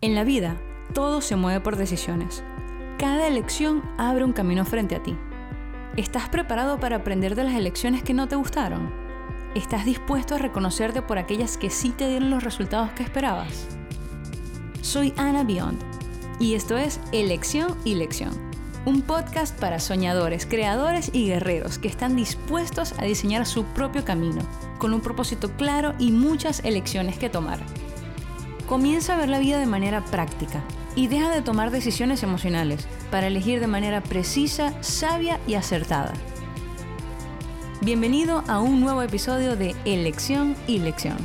En la vida, todo se mueve por decisiones. Cada elección abre un camino frente a ti. ¿Estás preparado para aprender de las elecciones que no te gustaron? ¿Estás dispuesto a reconocerte por aquellas que sí te dieron los resultados que esperabas? Soy Ana Beyond y esto es Elección y Lección, un podcast para soñadores, creadores y guerreros que están dispuestos a diseñar su propio camino, con un propósito claro y muchas elecciones que tomar. Comienza a ver la vida de manera práctica y deja de tomar decisiones emocionales para elegir de manera precisa, sabia y acertada. Bienvenido a un nuevo episodio de Elección y Lección.